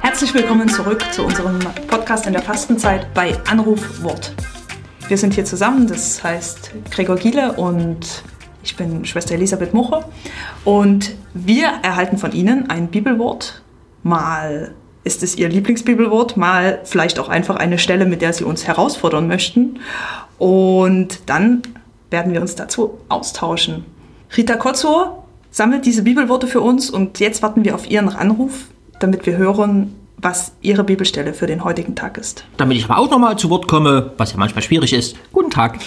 Herzlich willkommen zurück zu unserem Podcast in der Fastenzeit bei Anrufwort. Wir sind hier zusammen, das heißt Gregor Giele und ich bin Schwester Elisabeth Mucher und wir erhalten von Ihnen ein Bibelwort. Mal ist es Ihr Lieblingsbibelwort, mal vielleicht auch einfach eine Stelle, mit der Sie uns herausfordern möchten. Und dann werden wir uns dazu austauschen. Rita Kotzor sammelt diese Bibelworte für uns und jetzt warten wir auf Ihren Anruf, damit wir hören, was Ihre Bibelstelle für den heutigen Tag ist. Damit ich aber auch nochmal zu Wort komme, was ja manchmal schwierig ist. Guten Tag.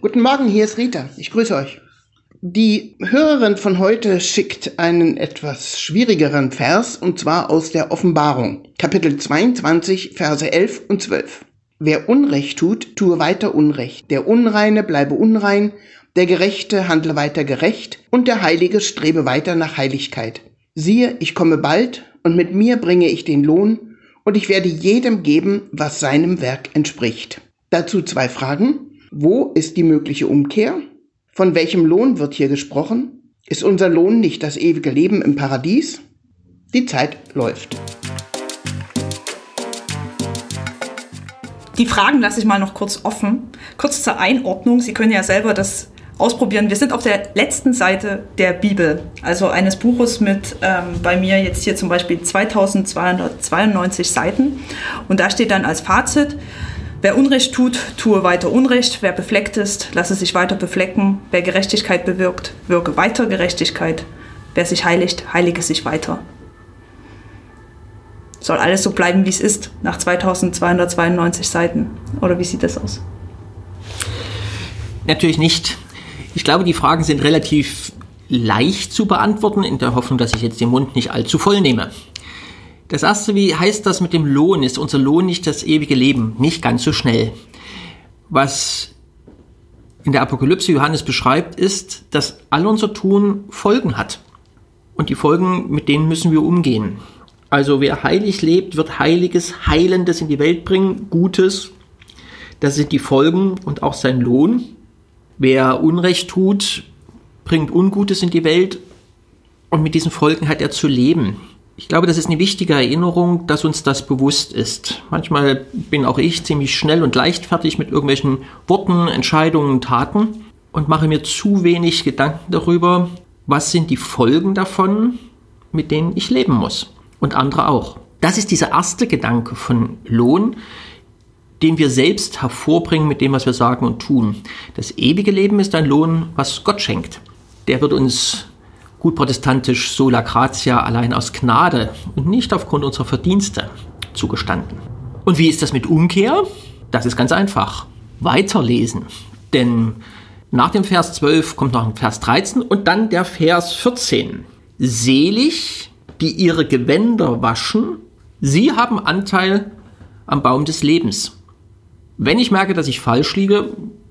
Guten Morgen, hier ist Rita. Ich grüße euch. Die Hörerin von heute schickt einen etwas schwierigeren Vers, und zwar aus der Offenbarung, Kapitel 22, Verse 11 und 12. Wer Unrecht tut, tue weiter Unrecht. Der Unreine bleibe unrein, der Gerechte handle weiter gerecht, und der Heilige strebe weiter nach Heiligkeit. Siehe, ich komme bald, und mit mir bringe ich den Lohn, und ich werde jedem geben, was seinem Werk entspricht. Dazu zwei Fragen. Wo ist die mögliche Umkehr? Von welchem Lohn wird hier gesprochen? Ist unser Lohn nicht das ewige Leben im Paradies? Die Zeit läuft. Die Fragen lasse ich mal noch kurz offen. Kurz zur Einordnung. Sie können ja selber das ausprobieren. Wir sind auf der letzten Seite der Bibel, also eines Buches mit ähm, bei mir jetzt hier zum Beispiel 2292 Seiten. Und da steht dann als Fazit, Wer Unrecht tut, tue weiter Unrecht. Wer befleckt ist, lasse sich weiter beflecken. Wer Gerechtigkeit bewirkt, wirke weiter Gerechtigkeit. Wer sich heiligt, heilige sich weiter. Soll alles so bleiben, wie es ist, nach 2292 Seiten? Oder wie sieht das aus? Natürlich nicht. Ich glaube, die Fragen sind relativ leicht zu beantworten, in der Hoffnung, dass ich jetzt den Mund nicht allzu voll nehme. Das erste, wie heißt das mit dem Lohn? Ist unser Lohn nicht das ewige Leben? Nicht ganz so schnell. Was in der Apokalypse Johannes beschreibt, ist, dass all unser Tun Folgen hat. Und die Folgen, mit denen müssen wir umgehen. Also wer heilig lebt, wird Heiliges, Heilendes in die Welt bringen, Gutes. Das sind die Folgen und auch sein Lohn. Wer Unrecht tut, bringt Ungutes in die Welt und mit diesen Folgen hat er zu leben. Ich glaube, das ist eine wichtige Erinnerung, dass uns das bewusst ist. Manchmal bin auch ich ziemlich schnell und leichtfertig mit irgendwelchen Worten, Entscheidungen, Taten und mache mir zu wenig Gedanken darüber, was sind die Folgen davon, mit denen ich leben muss. Und andere auch. Das ist dieser erste Gedanke von Lohn, den wir selbst hervorbringen mit dem, was wir sagen und tun. Das ewige Leben ist ein Lohn, was Gott schenkt. Der wird uns gut protestantisch sola gratia allein aus Gnade und nicht aufgrund unserer Verdienste zugestanden. Und wie ist das mit Umkehr? Das ist ganz einfach. Weiterlesen. Denn nach dem Vers 12 kommt noch ein Vers 13 und dann der Vers 14. Selig, die ihre Gewänder waschen, sie haben Anteil am Baum des Lebens. Wenn ich merke, dass ich falsch liege,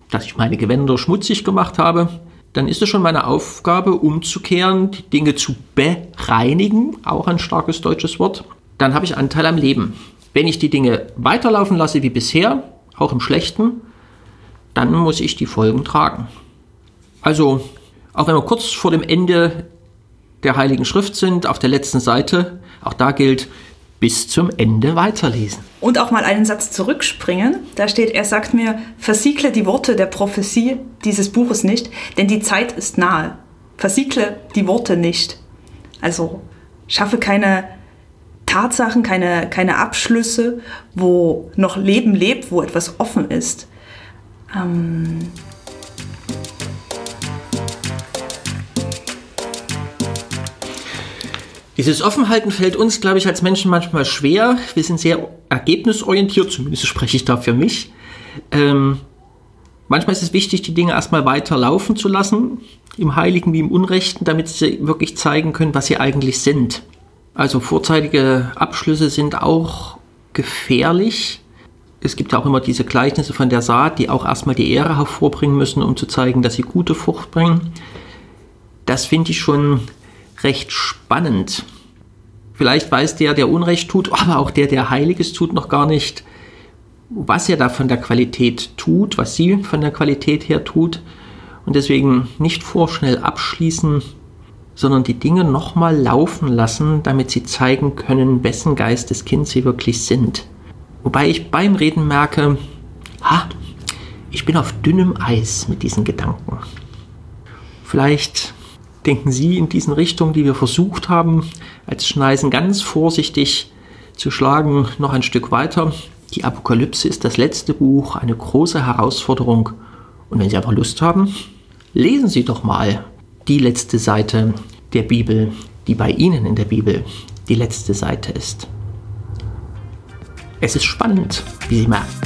dass ich meine Gewänder schmutzig gemacht habe, dann ist es schon meine Aufgabe, umzukehren, die Dinge zu bereinigen, auch ein starkes deutsches Wort. Dann habe ich Anteil am Leben. Wenn ich die Dinge weiterlaufen lasse wie bisher, auch im Schlechten, dann muss ich die Folgen tragen. Also, auch wenn wir kurz vor dem Ende der Heiligen Schrift sind, auf der letzten Seite, auch da gilt, bis zum Ende weiterlesen. Und auch mal einen Satz zurückspringen. Da steht, er sagt mir, versiegle die Worte der Prophesie dieses Buches nicht, denn die Zeit ist nahe. Versiegle die Worte nicht. Also schaffe keine Tatsachen, keine, keine Abschlüsse, wo noch Leben lebt, wo etwas offen ist. Ähm Dieses Offenhalten fällt uns, glaube ich, als Menschen manchmal schwer. Wir sind sehr ergebnisorientiert, zumindest spreche ich da für mich. Ähm, manchmal ist es wichtig, die Dinge erstmal weiter laufen zu lassen, im Heiligen wie im Unrechten, damit sie wirklich zeigen können, was sie eigentlich sind. Also vorzeitige Abschlüsse sind auch gefährlich. Es gibt ja auch immer diese Gleichnisse von der Saat, die auch erstmal die Ehre hervorbringen müssen, um zu zeigen, dass sie gute Frucht bringen. Das finde ich schon recht spannend. Vielleicht weiß der, der Unrecht tut, aber auch der, der Heiliges tut, noch gar nicht, was er da von der Qualität tut, was sie von der Qualität her tut. Und deswegen nicht vorschnell abschließen, sondern die Dinge nochmal laufen lassen, damit sie zeigen können, wessen Geistes Kind sie wirklich sind. Wobei ich beim Reden merke, ha, ich bin auf dünnem Eis mit diesen Gedanken. Vielleicht denken Sie in diesen Richtungen, die wir versucht haben, als Schneisen ganz vorsichtig zu schlagen, noch ein Stück weiter. Die Apokalypse ist das letzte Buch, eine große Herausforderung. Und wenn Sie aber Lust haben, lesen Sie doch mal die letzte Seite der Bibel, die bei Ihnen in der Bibel die letzte Seite ist. Es ist spannend, wie Sie merken.